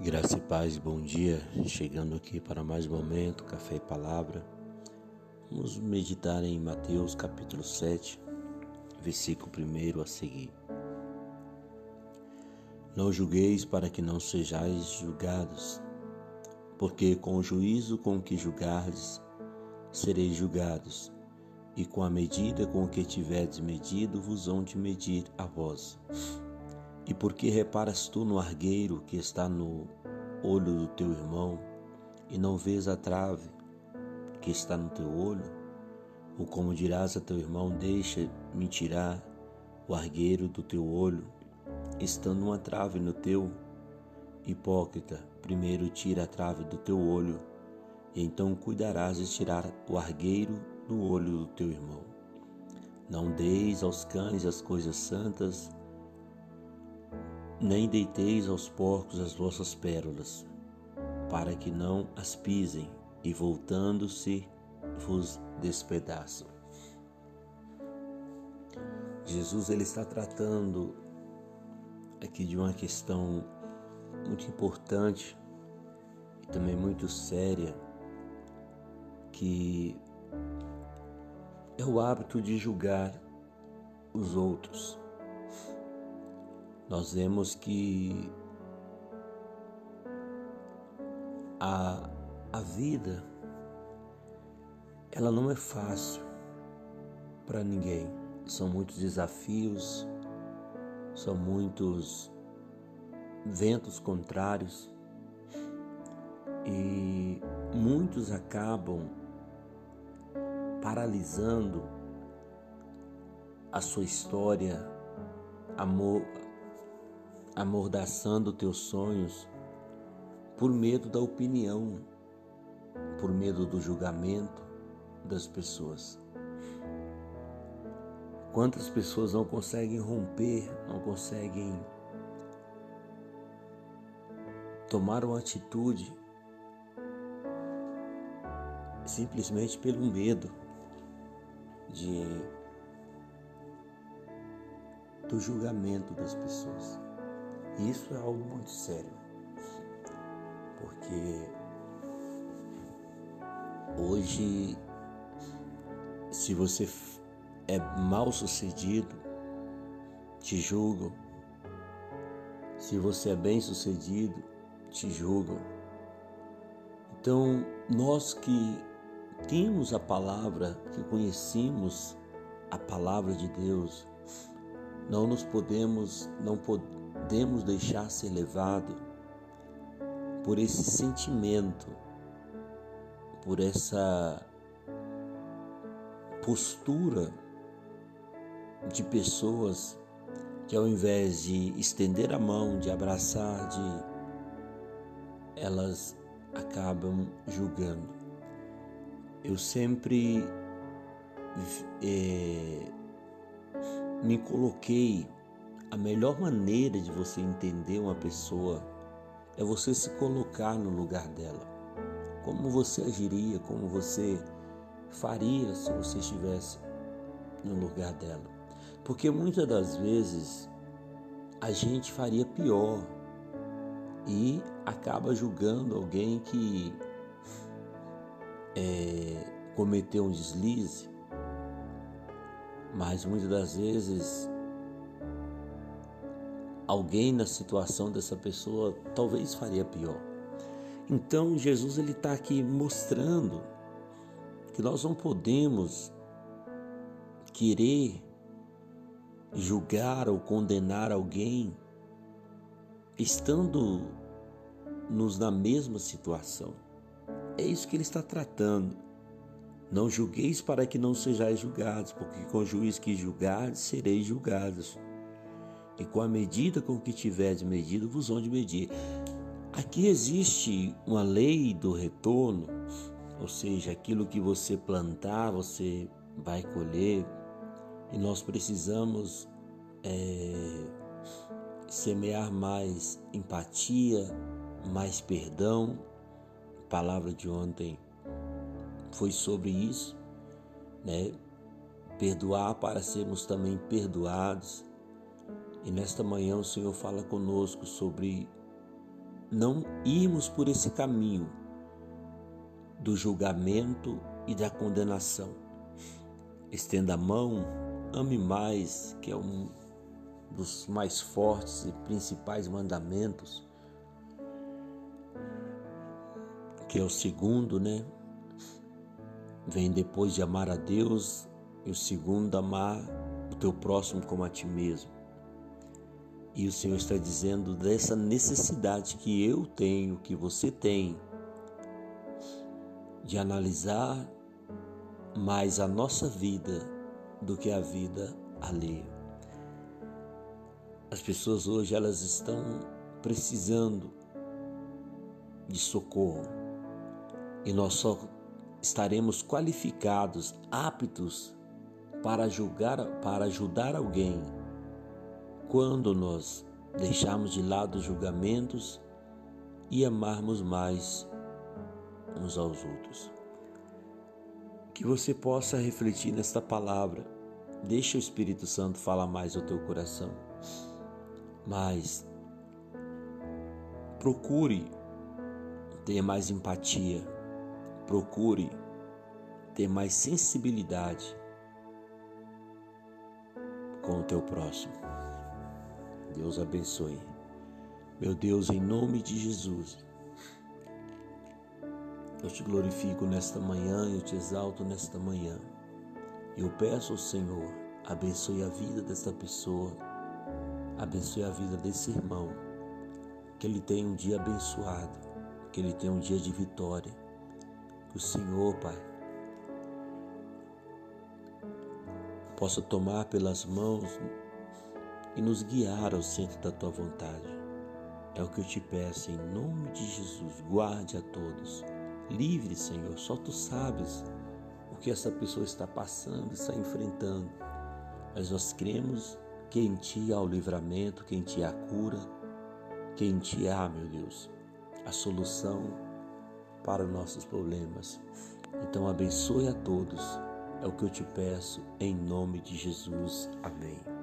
Graça e paz, bom dia. Chegando aqui para mais um momento, café e palavra. Vamos meditar em Mateus capítulo 7, versículo 1 a seguir. Não julgueis para que não sejais julgados, porque com o juízo com que julgardes, sereis julgados, e com a medida com que tiverdes medido, vos hão de medir a vós. E por que reparas tu no argueiro que está no olho do teu irmão e não vês a trave que está no teu olho? Ou como dirás a teu irmão, deixa-me tirar o argueiro do teu olho, estando uma trave no teu? Hipócrita, primeiro tira a trave do teu olho, e então cuidarás de tirar o argueiro do olho do teu irmão. Não deis aos cães as coisas santas, nem deiteis aos porcos as vossas pérolas, para que não as pisem e voltando-se vos despedaçam. Jesus ele está tratando aqui de uma questão muito importante e também muito séria, que é o hábito de julgar os outros nós vemos que a, a vida ela não é fácil para ninguém. São muitos desafios, são muitos ventos contrários e muitos acabam paralisando a sua história, amor, amordaçando teus sonhos por medo da opinião, por medo do julgamento das pessoas. Quantas pessoas não conseguem romper, não conseguem tomar uma atitude simplesmente pelo medo de do julgamento das pessoas. Isso é algo muito sério, porque hoje, se você é mal sucedido, te julgam. Se você é bem sucedido, te julgam. Então, nós que temos a palavra, que conhecemos a palavra de Deus, não nos podemos, não podemos podemos deixar ser levado por esse sentimento, por essa postura de pessoas que ao invés de estender a mão, de abraçar, de elas acabam julgando. Eu sempre é, me coloquei a melhor maneira de você entender uma pessoa é você se colocar no lugar dela. Como você agiria, como você faria se você estivesse no lugar dela. Porque muitas das vezes a gente faria pior e acaba julgando alguém que é, cometeu um deslize, mas muitas das vezes alguém na situação dessa pessoa talvez faria pior. Então Jesus ele está aqui mostrando que nós não podemos querer julgar ou condenar alguém estando nos na mesma situação. É isso que ele está tratando. Não julgueis para que não sejais julgados, porque com o juiz que julgardes sereis julgados e com a medida com que tiveres medido, vos hão de medir. Aqui existe uma lei do retorno, ou seja, aquilo que você plantar, você vai colher, e nós precisamos é, semear mais empatia, mais perdão. A palavra de ontem foi sobre isso, né? Perdoar para sermos também perdoados e nesta manhã o Senhor fala conosco sobre não irmos por esse caminho do julgamento e da condenação. Estenda a mão, ame mais, que é um dos mais fortes e principais mandamentos, que é o segundo, né? Vem depois de amar a Deus e o segundo, amar o teu próximo como a ti mesmo. E o Senhor está dizendo dessa necessidade que eu tenho, que você tem, de analisar mais a nossa vida do que a vida alheia. As pessoas hoje elas estão precisando de socorro e nós só estaremos qualificados, aptos para julgar, para ajudar alguém quando nós deixarmos de lado os julgamentos e amarmos mais uns aos outros. Que você possa refletir nesta palavra. Deixa o Espírito Santo falar mais ao teu coração. Mas procure ter mais empatia. Procure ter mais sensibilidade com o teu próximo. Deus abençoe. Meu Deus, em nome de Jesus, eu te glorifico nesta manhã, eu te exalto nesta manhã. Eu peço ao Senhor, abençoe a vida desta pessoa, abençoe a vida desse irmão, que ele tenha um dia abençoado, que ele tenha um dia de vitória. Que o Senhor, Pai, possa tomar pelas mãos e nos guiar ao centro da tua vontade. É o que eu te peço em nome de Jesus. Guarde a todos. Livre, Senhor. Só tu sabes o que essa pessoa está passando, está enfrentando. Mas nós cremos que em ti há o livramento, que em ti há a cura, que em ti há, meu Deus, a solução para os nossos problemas. Então abençoe a todos é o que eu te peço em nome de Jesus. Amém.